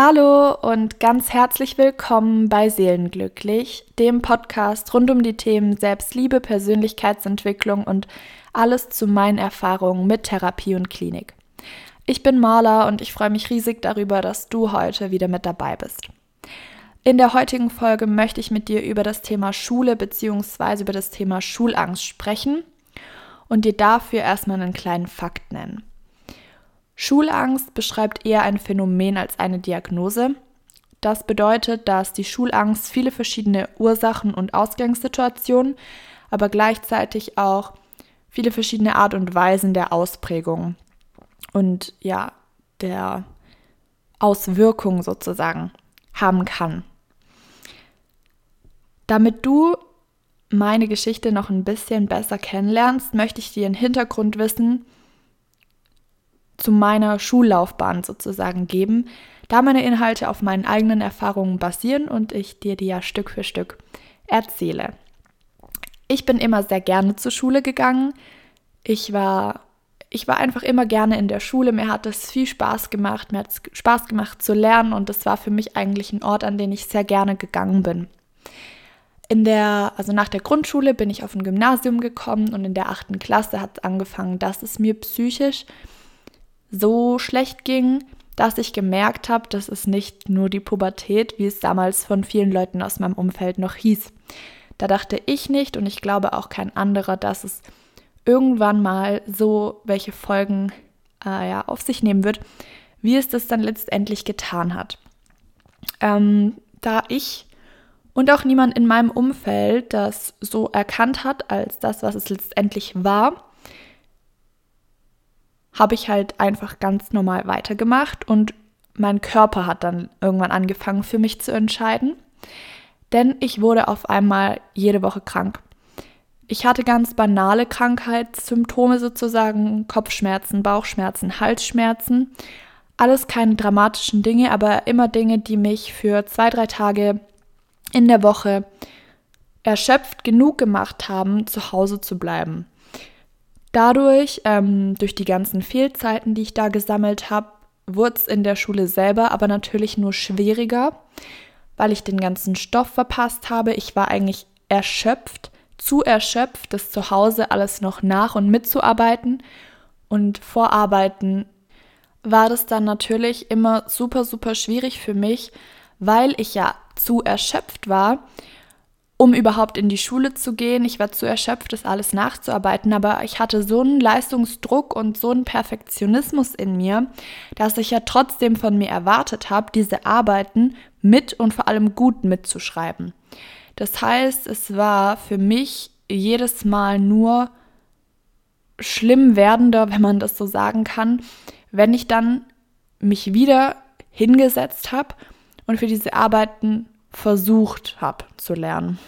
Hallo und ganz herzlich willkommen bei Seelenglücklich, dem Podcast rund um die Themen Selbstliebe, Persönlichkeitsentwicklung und alles zu meinen Erfahrungen mit Therapie und Klinik. Ich bin Marla und ich freue mich riesig darüber, dass du heute wieder mit dabei bist. In der heutigen Folge möchte ich mit dir über das Thema Schule bzw. über das Thema Schulangst sprechen und dir dafür erstmal einen kleinen Fakt nennen. Schulangst beschreibt eher ein Phänomen als eine Diagnose. Das bedeutet, dass die Schulangst viele verschiedene Ursachen und Ausgangssituationen, aber gleichzeitig auch viele verschiedene Art und Weisen der Ausprägung und ja, der Auswirkung sozusagen haben kann. Damit du meine Geschichte noch ein bisschen besser kennenlernst, möchte ich dir einen Hintergrundwissen zu meiner Schullaufbahn sozusagen geben, da meine Inhalte auf meinen eigenen Erfahrungen basieren und ich dir die ja Stück für Stück erzähle. Ich bin immer sehr gerne zur Schule gegangen. Ich war ich war einfach immer gerne in der Schule. Mir hat es viel Spaß gemacht. Mir hat es Spaß gemacht zu lernen und es war für mich eigentlich ein Ort, an den ich sehr gerne gegangen bin. In der, also nach der Grundschule bin ich auf ein Gymnasium gekommen und in der achten Klasse hat es angefangen, dass es mir psychisch so schlecht ging, dass ich gemerkt habe, dass es nicht nur die Pubertät, wie es damals von vielen Leuten aus meinem Umfeld noch hieß. Da dachte ich nicht und ich glaube auch kein anderer, dass es irgendwann mal so welche Folgen äh, ja, auf sich nehmen wird, wie es das dann letztendlich getan hat. Ähm, da ich und auch niemand in meinem Umfeld das so erkannt hat als das, was es letztendlich war, habe ich halt einfach ganz normal weitergemacht und mein Körper hat dann irgendwann angefangen für mich zu entscheiden, denn ich wurde auf einmal jede Woche krank. Ich hatte ganz banale Krankheitssymptome sozusagen, Kopfschmerzen, Bauchschmerzen, Halsschmerzen. Alles keine dramatischen Dinge, aber immer Dinge, die mich für zwei, drei Tage in der Woche erschöpft genug gemacht haben, zu Hause zu bleiben. Dadurch, ähm, durch die ganzen Fehlzeiten, die ich da gesammelt habe, wurde es in der Schule selber aber natürlich nur schwieriger, weil ich den ganzen Stoff verpasst habe. Ich war eigentlich erschöpft, zu erschöpft, das zu Hause alles noch nach und mitzuarbeiten. Und vorarbeiten war das dann natürlich immer super, super schwierig für mich, weil ich ja zu erschöpft war um überhaupt in die Schule zu gehen. Ich war zu erschöpft, das alles nachzuarbeiten, aber ich hatte so einen Leistungsdruck und so einen Perfektionismus in mir, dass ich ja trotzdem von mir erwartet habe, diese Arbeiten mit und vor allem gut mitzuschreiben. Das heißt, es war für mich jedes Mal nur schlimm werdender, wenn man das so sagen kann, wenn ich dann mich wieder hingesetzt habe und für diese Arbeiten versucht habe zu lernen.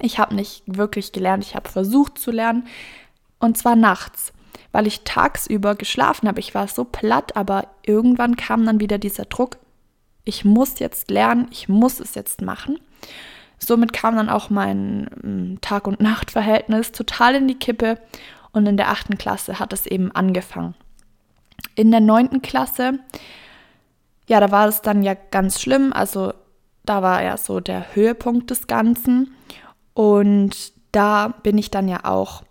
Ich habe nicht wirklich gelernt, ich habe versucht zu lernen und zwar nachts, weil ich tagsüber geschlafen habe. Ich war so platt, aber irgendwann kam dann wieder dieser Druck, ich muss jetzt lernen, ich muss es jetzt machen. Somit kam dann auch mein mm, Tag- und Nachtverhältnis total in die Kippe und in der achten Klasse hat es eben angefangen. In der neunten Klasse, ja, da war es dann ja ganz schlimm. Also da war ja so der Höhepunkt des Ganzen. Und da bin ich dann ja auch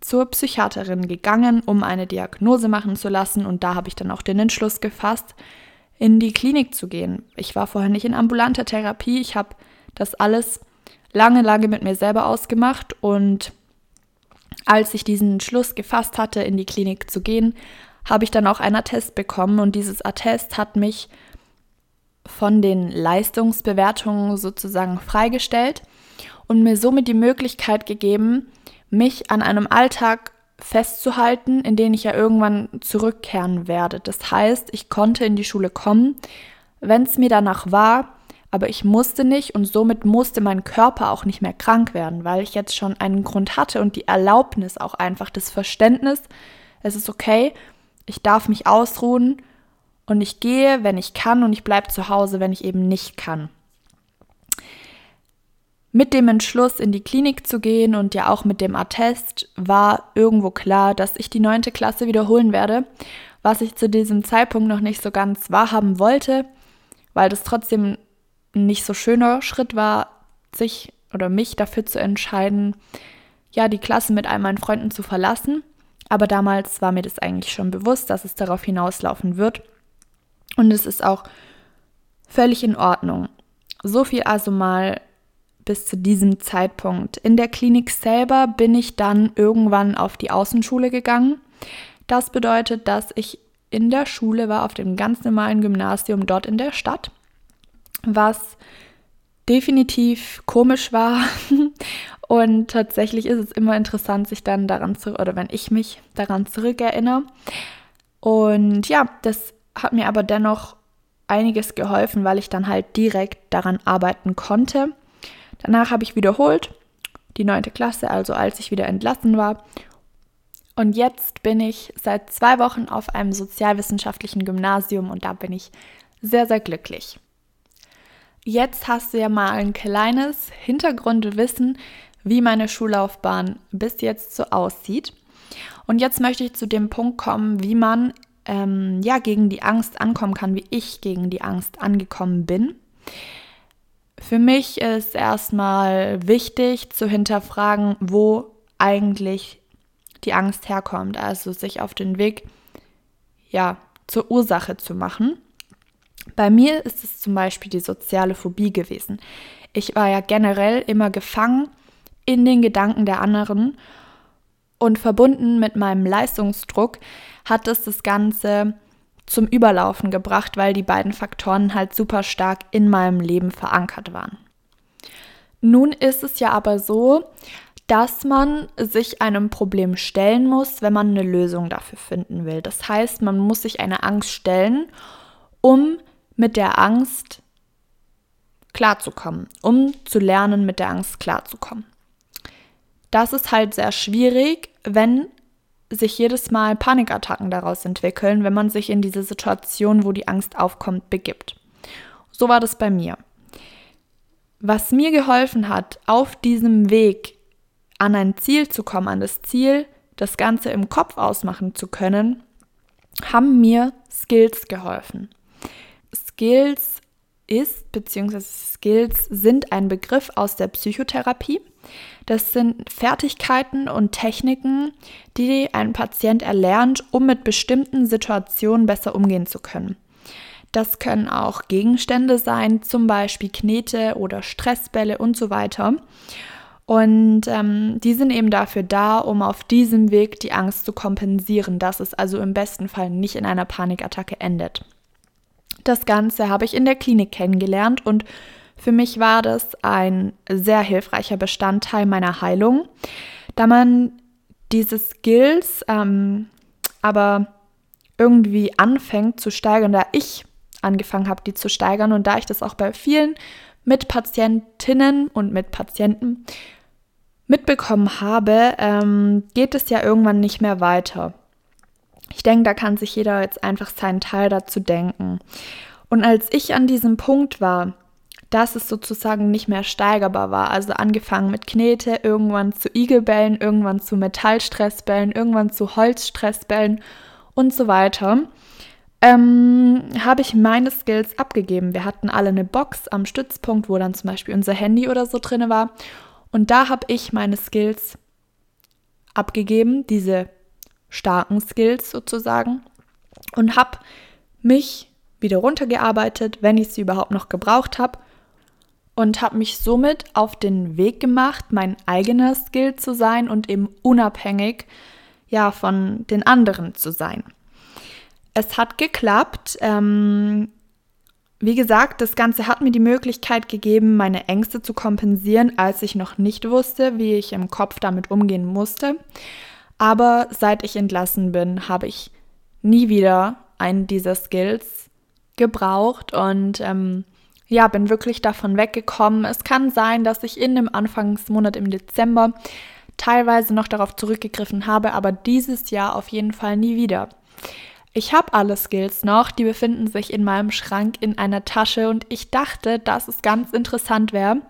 zur Psychiaterin gegangen, um eine Diagnose machen zu lassen. Und da habe ich dann auch den Entschluss gefasst, in die Klinik zu gehen. Ich war vorher nicht in ambulanter Therapie. Ich habe das alles lange, lange mit mir selber ausgemacht. Und als ich diesen Entschluss gefasst hatte, in die Klinik zu gehen, habe ich dann auch einen Attest bekommen. Und dieses Attest hat mich von den Leistungsbewertungen sozusagen freigestellt und mir somit die Möglichkeit gegeben, mich an einem Alltag festzuhalten, in den ich ja irgendwann zurückkehren werde. Das heißt, ich konnte in die Schule kommen, wenn es mir danach war, aber ich musste nicht und somit musste mein Körper auch nicht mehr krank werden, weil ich jetzt schon einen Grund hatte und die Erlaubnis auch einfach, das Verständnis, es ist okay, ich darf mich ausruhen und ich gehe, wenn ich kann und ich bleibe zu Hause, wenn ich eben nicht kann. Mit dem Entschluss, in die Klinik zu gehen und ja auch mit dem Attest war irgendwo klar, dass ich die neunte Klasse wiederholen werde, was ich zu diesem Zeitpunkt noch nicht so ganz wahrhaben wollte, weil das trotzdem ein nicht so schöner Schritt war, sich oder mich dafür zu entscheiden, ja, die Klasse mit all meinen Freunden zu verlassen. Aber damals war mir das eigentlich schon bewusst, dass es darauf hinauslaufen wird. Und es ist auch völlig in Ordnung. So viel also mal bis zu diesem Zeitpunkt. In der Klinik selber bin ich dann irgendwann auf die Außenschule gegangen. Das bedeutet, dass ich in der Schule war, auf dem ganz normalen Gymnasium dort in der Stadt, was definitiv komisch war. Und tatsächlich ist es immer interessant, sich dann daran zu, oder wenn ich mich daran zurückerinnere. Und ja, das hat mir aber dennoch einiges geholfen, weil ich dann halt direkt daran arbeiten konnte. Danach habe ich wiederholt, die neunte Klasse, also als ich wieder entlassen war. Und jetzt bin ich seit zwei Wochen auf einem sozialwissenschaftlichen Gymnasium und da bin ich sehr, sehr glücklich. Jetzt hast du ja mal ein kleines Hintergrundwissen, wie meine Schullaufbahn bis jetzt so aussieht. Und jetzt möchte ich zu dem Punkt kommen, wie man ähm, ja gegen die Angst ankommen kann, wie ich gegen die Angst angekommen bin. Für mich ist erstmal wichtig zu hinterfragen, wo eigentlich die Angst herkommt, also sich auf den Weg ja zur Ursache zu machen. Bei mir ist es zum Beispiel die soziale Phobie gewesen. Ich war ja generell immer gefangen in den Gedanken der anderen und verbunden mit meinem Leistungsdruck hat es das Ganze zum Überlaufen gebracht, weil die beiden Faktoren halt super stark in meinem Leben verankert waren. Nun ist es ja aber so, dass man sich einem Problem stellen muss, wenn man eine Lösung dafür finden will. Das heißt, man muss sich eine Angst stellen, um mit der Angst klarzukommen, um zu lernen, mit der Angst klarzukommen. Das ist halt sehr schwierig, wenn sich jedes Mal Panikattacken daraus entwickeln, wenn man sich in diese Situation, wo die Angst aufkommt, begibt. So war das bei mir. Was mir geholfen hat, auf diesem Weg an ein Ziel zu kommen, an das Ziel, das Ganze im Kopf ausmachen zu können, haben mir Skills geholfen. Skills ist, beziehungsweise Skills sind ein Begriff aus der Psychotherapie. Das sind Fertigkeiten und Techniken, die ein Patient erlernt, um mit bestimmten Situationen besser umgehen zu können. Das können auch Gegenstände sein, zum Beispiel Knete oder Stressbälle und so weiter. Und ähm, die sind eben dafür da, um auf diesem Weg die Angst zu kompensieren, dass es also im besten Fall nicht in einer Panikattacke endet. Das Ganze habe ich in der Klinik kennengelernt und für mich war das ein sehr hilfreicher Bestandteil meiner Heilung, da man diese Skills ähm, aber irgendwie anfängt zu steigern, da ich angefangen habe, die zu steigern und da ich das auch bei vielen Mitpatientinnen und Mitpatienten mitbekommen habe, ähm, geht es ja irgendwann nicht mehr weiter. Ich denke, da kann sich jeder jetzt einfach seinen Teil dazu denken. Und als ich an diesem Punkt war, dass es sozusagen nicht mehr steigerbar war, also angefangen mit Knete, irgendwann zu Igelbällen, irgendwann zu Metallstressbällen, irgendwann zu Holzstressbällen und so weiter, ähm, habe ich meine Skills abgegeben. Wir hatten alle eine Box am Stützpunkt, wo dann zum Beispiel unser Handy oder so drin war. Und da habe ich meine Skills abgegeben, diese starken Skills sozusagen und habe mich wieder runtergearbeitet, wenn ich sie überhaupt noch gebraucht habe und habe mich somit auf den Weg gemacht, mein eigener Skill zu sein und eben unabhängig ja von den anderen zu sein. Es hat geklappt. Ähm, wie gesagt, das Ganze hat mir die Möglichkeit gegeben, meine Ängste zu kompensieren, als ich noch nicht wusste, wie ich im Kopf damit umgehen musste. Aber seit ich entlassen bin, habe ich nie wieder einen dieser Skills gebraucht und ähm, ja, bin wirklich davon weggekommen. Es kann sein, dass ich in dem Anfangsmonat im Dezember teilweise noch darauf zurückgegriffen habe, aber dieses Jahr auf jeden Fall nie wieder. Ich habe alle Skills noch, die befinden sich in meinem Schrank in einer Tasche und ich dachte, dass es ganz interessant wäre,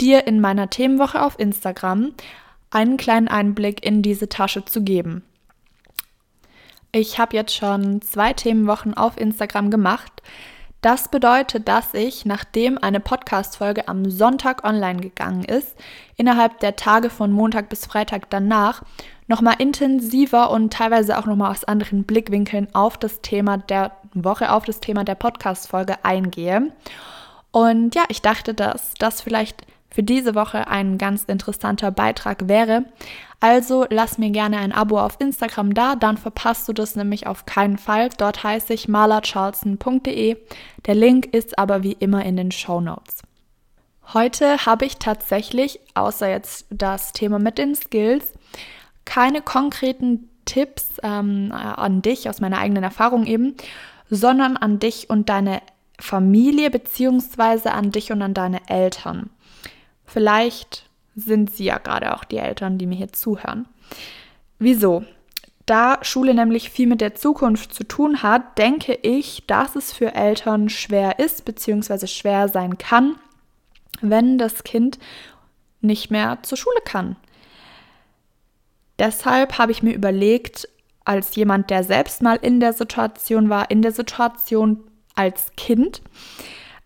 dir in meiner Themenwoche auf Instagram einen kleinen Einblick in diese Tasche zu geben. Ich habe jetzt schon zwei Themenwochen auf Instagram gemacht. Das bedeutet, dass ich, nachdem eine Podcast-Folge am Sonntag online gegangen ist, innerhalb der Tage von Montag bis Freitag danach nochmal intensiver und teilweise auch nochmal aus anderen Blickwinkeln auf das Thema der Woche, auf das Thema der Podcast-Folge eingehe. Und ja, ich dachte, dass das vielleicht für diese Woche ein ganz interessanter Beitrag wäre. Also lass mir gerne ein Abo auf Instagram da, dann verpasst du das nämlich auf keinen Fall. Dort heiße ich malercharlson.de. Der Link ist aber wie immer in den Show Notes. Heute habe ich tatsächlich, außer jetzt das Thema mit den Skills, keine konkreten Tipps ähm, an dich aus meiner eigenen Erfahrung eben, sondern an dich und deine Familie beziehungsweise an dich und an deine Eltern. Vielleicht sind sie ja gerade auch die Eltern, die mir hier zuhören. Wieso? Da Schule nämlich viel mit der Zukunft zu tun hat, denke ich, dass es für Eltern schwer ist bzw. schwer sein kann, wenn das Kind nicht mehr zur Schule kann. Deshalb habe ich mir überlegt, als jemand, der selbst mal in der Situation war, in der Situation als Kind,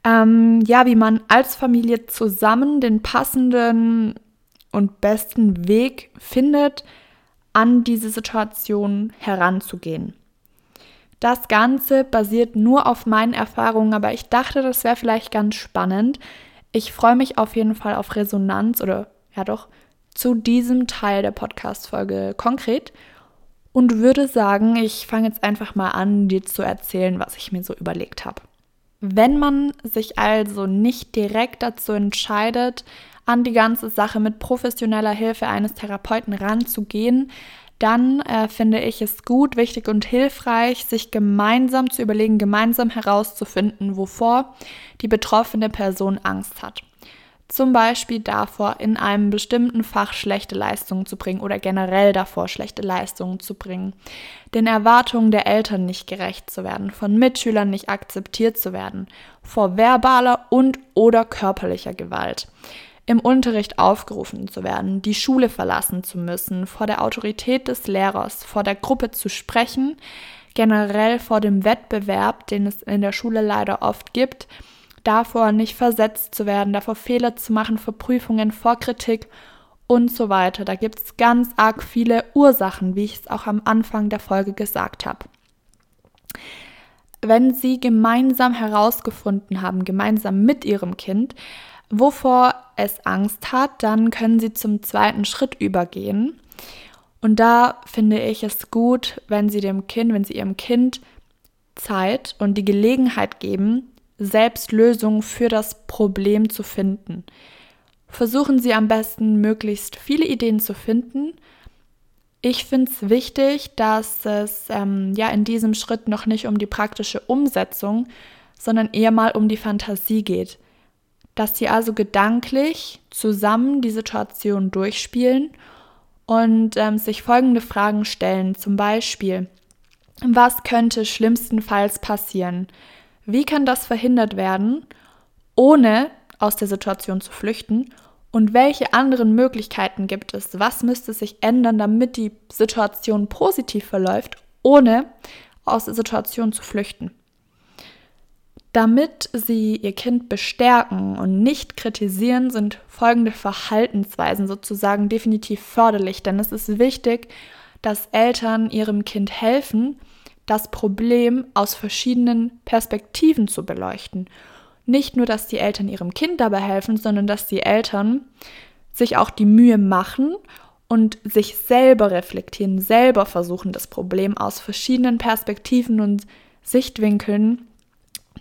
ähm, ja, wie man als Familie zusammen den passenden und besten Weg findet, an diese Situation heranzugehen. Das Ganze basiert nur auf meinen Erfahrungen, aber ich dachte, das wäre vielleicht ganz spannend. Ich freue mich auf jeden Fall auf Resonanz oder ja doch zu diesem Teil der Podcast-Folge konkret und würde sagen, ich fange jetzt einfach mal an, dir zu erzählen, was ich mir so überlegt habe. Wenn man sich also nicht direkt dazu entscheidet, an die ganze Sache mit professioneller Hilfe eines Therapeuten ranzugehen, dann äh, finde ich es gut, wichtig und hilfreich, sich gemeinsam zu überlegen, gemeinsam herauszufinden, wovor die betroffene Person Angst hat. Zum Beispiel davor, in einem bestimmten Fach schlechte Leistungen zu bringen oder generell davor, schlechte Leistungen zu bringen, den Erwartungen der Eltern nicht gerecht zu werden, von Mitschülern nicht akzeptiert zu werden, vor verbaler und oder körperlicher Gewalt, im Unterricht aufgerufen zu werden, die Schule verlassen zu müssen, vor der Autorität des Lehrers, vor der Gruppe zu sprechen, generell vor dem Wettbewerb, den es in der Schule leider oft gibt, davor nicht versetzt zu werden, davor Fehler zu machen, vor Prüfungen, vor Kritik und so weiter. Da gibt es ganz arg viele Ursachen, wie ich es auch am Anfang der Folge gesagt habe. Wenn Sie gemeinsam herausgefunden haben, gemeinsam mit Ihrem Kind, wovor es Angst hat, dann können Sie zum zweiten Schritt übergehen. Und da finde ich es gut, wenn Sie dem Kind, wenn Sie Ihrem Kind Zeit und die Gelegenheit geben, selbst Lösungen für das Problem zu finden. Versuchen Sie am besten, möglichst viele Ideen zu finden. Ich finde es wichtig, dass es ähm, ja in diesem Schritt noch nicht um die praktische Umsetzung, sondern eher mal um die Fantasie geht. Dass Sie also gedanklich zusammen die Situation durchspielen und ähm, sich folgende Fragen stellen. Zum Beispiel, was könnte schlimmstenfalls passieren? Wie kann das verhindert werden, ohne aus der Situation zu flüchten? Und welche anderen Möglichkeiten gibt es? Was müsste sich ändern, damit die Situation positiv verläuft, ohne aus der Situation zu flüchten? Damit Sie Ihr Kind bestärken und nicht kritisieren, sind folgende Verhaltensweisen sozusagen definitiv förderlich, denn es ist wichtig, dass Eltern ihrem Kind helfen, das Problem aus verschiedenen Perspektiven zu beleuchten. Nicht nur, dass die Eltern ihrem Kind dabei helfen, sondern dass die Eltern sich auch die Mühe machen und sich selber reflektieren, selber versuchen, das Problem aus verschiedenen Perspektiven und Sichtwinkeln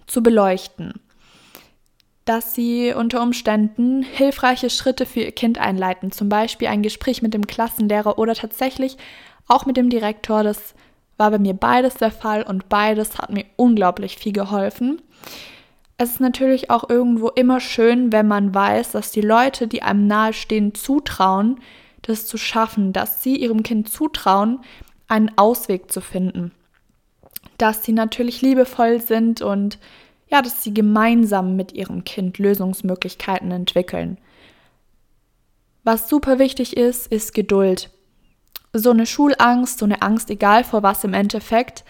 zu beleuchten. Dass sie unter Umständen hilfreiche Schritte für ihr Kind einleiten, zum Beispiel ein Gespräch mit dem Klassenlehrer oder tatsächlich auch mit dem Direktor des war bei mir beides der Fall und beides hat mir unglaublich viel geholfen. Es ist natürlich auch irgendwo immer schön, wenn man weiß, dass die Leute, die einem nahestehen, zutrauen, das zu schaffen, dass sie ihrem Kind zutrauen, einen Ausweg zu finden. Dass sie natürlich liebevoll sind und ja, dass sie gemeinsam mit ihrem Kind Lösungsmöglichkeiten entwickeln. Was super wichtig ist, ist Geduld. So eine Schulangst, so eine Angst, egal vor was im Endeffekt,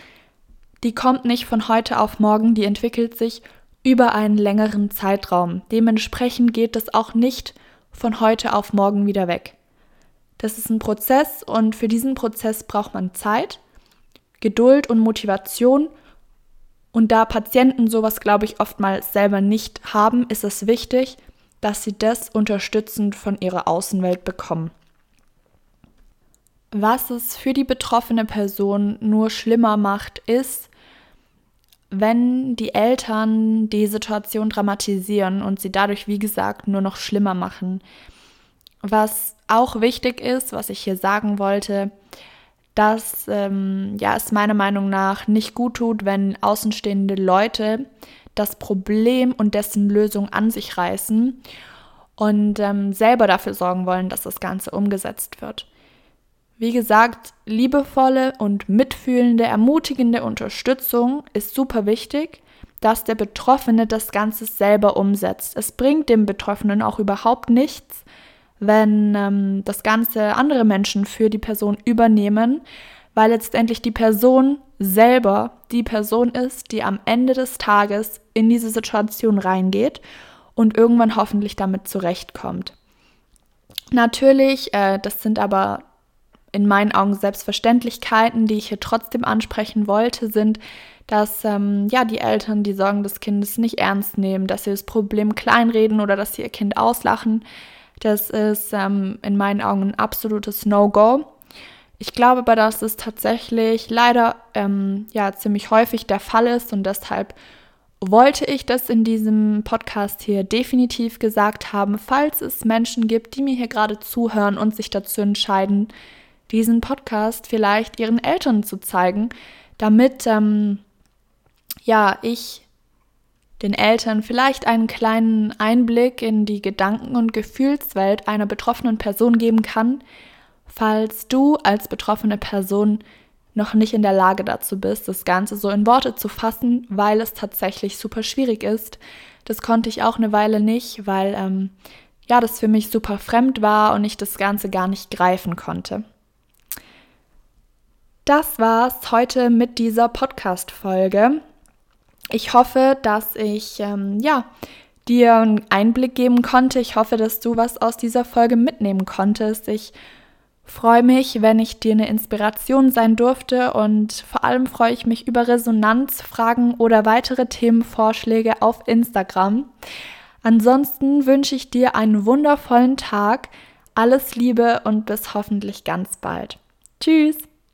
die kommt nicht von heute auf morgen, die entwickelt sich über einen längeren Zeitraum. Dementsprechend geht es auch nicht von heute auf morgen wieder weg. Das ist ein Prozess und für diesen Prozess braucht man Zeit, Geduld und Motivation. Und da Patienten sowas, glaube ich, oftmals selber nicht haben, ist es wichtig, dass sie das unterstützend von ihrer Außenwelt bekommen. Was es für die betroffene Person nur schlimmer macht, ist, wenn die Eltern die Situation dramatisieren und sie dadurch, wie gesagt, nur noch schlimmer machen. Was auch wichtig ist, was ich hier sagen wollte, dass ähm, ja, es meiner Meinung nach nicht gut tut, wenn außenstehende Leute das Problem und dessen Lösung an sich reißen und ähm, selber dafür sorgen wollen, dass das Ganze umgesetzt wird. Wie gesagt, liebevolle und mitfühlende, ermutigende Unterstützung ist super wichtig, dass der Betroffene das Ganze selber umsetzt. Es bringt dem Betroffenen auch überhaupt nichts, wenn ähm, das Ganze andere Menschen für die Person übernehmen, weil letztendlich die Person selber die Person ist, die am Ende des Tages in diese Situation reingeht und irgendwann hoffentlich damit zurechtkommt. Natürlich, äh, das sind aber in meinen Augen Selbstverständlichkeiten, die ich hier trotzdem ansprechen wollte, sind, dass ähm, ja die Eltern die Sorgen des Kindes nicht ernst nehmen, dass sie das Problem kleinreden oder dass sie ihr Kind auslachen. Das ist ähm, in meinen Augen ein absolutes No-Go. Ich glaube aber, dass es tatsächlich leider ähm, ja ziemlich häufig der Fall ist und deshalb wollte ich das in diesem Podcast hier definitiv gesagt haben, falls es Menschen gibt, die mir hier gerade zuhören und sich dazu entscheiden, diesen Podcast vielleicht ihren Eltern zu zeigen, damit ähm, ja ich den Eltern vielleicht einen kleinen Einblick in die Gedanken- und Gefühlswelt einer betroffenen Person geben kann, falls du als betroffene Person noch nicht in der Lage dazu bist, das Ganze so in Worte zu fassen, weil es tatsächlich super schwierig ist. Das konnte ich auch eine Weile nicht, weil ähm, ja, das für mich super fremd war und ich das Ganze gar nicht greifen konnte. Das war's heute mit dieser Podcast-Folge. Ich hoffe, dass ich ähm, ja, dir einen Einblick geben konnte. Ich hoffe, dass du was aus dieser Folge mitnehmen konntest. Ich freue mich, wenn ich dir eine Inspiration sein durfte und vor allem freue ich mich über Resonanz, Fragen oder weitere Themenvorschläge auf Instagram. Ansonsten wünsche ich dir einen wundervollen Tag, alles Liebe und bis hoffentlich ganz bald. Tschüss!